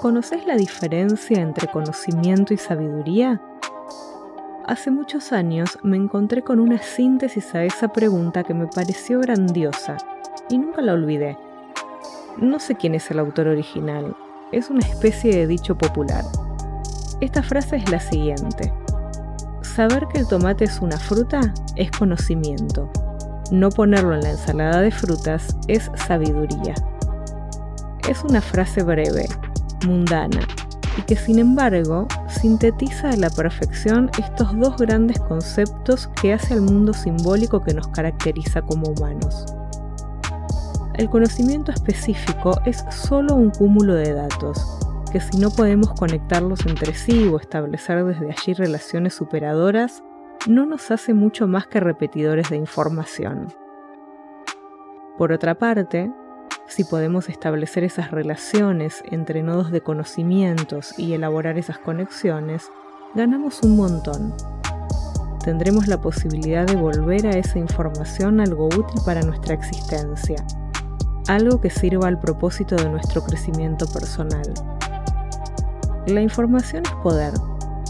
¿Conoces la diferencia entre conocimiento y sabiduría? Hace muchos años me encontré con una síntesis a esa pregunta que me pareció grandiosa y nunca la olvidé. No sé quién es el autor original, es una especie de dicho popular. Esta frase es la siguiente. Saber que el tomate es una fruta es conocimiento. No ponerlo en la ensalada de frutas es sabiduría. Es una frase breve, mundana, y que sin embargo sintetiza a la perfección estos dos grandes conceptos que hace al mundo simbólico que nos caracteriza como humanos. El conocimiento específico es solo un cúmulo de datos, que si no podemos conectarlos entre sí o establecer desde allí relaciones superadoras, no nos hace mucho más que repetidores de información. Por otra parte, si podemos establecer esas relaciones entre nodos de conocimientos y elaborar esas conexiones, ganamos un montón. Tendremos la posibilidad de volver a esa información algo útil para nuestra existencia, algo que sirva al propósito de nuestro crecimiento personal. La información es poder,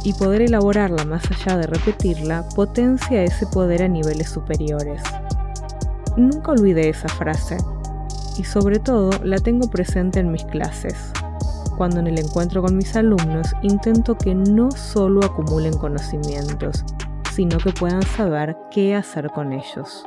y poder elaborarla más allá de repetirla potencia ese poder a niveles superiores. Nunca olvidé esa frase y sobre todo la tengo presente en mis clases. Cuando en el encuentro con mis alumnos intento que no solo acumulen conocimientos, sino que puedan saber qué hacer con ellos.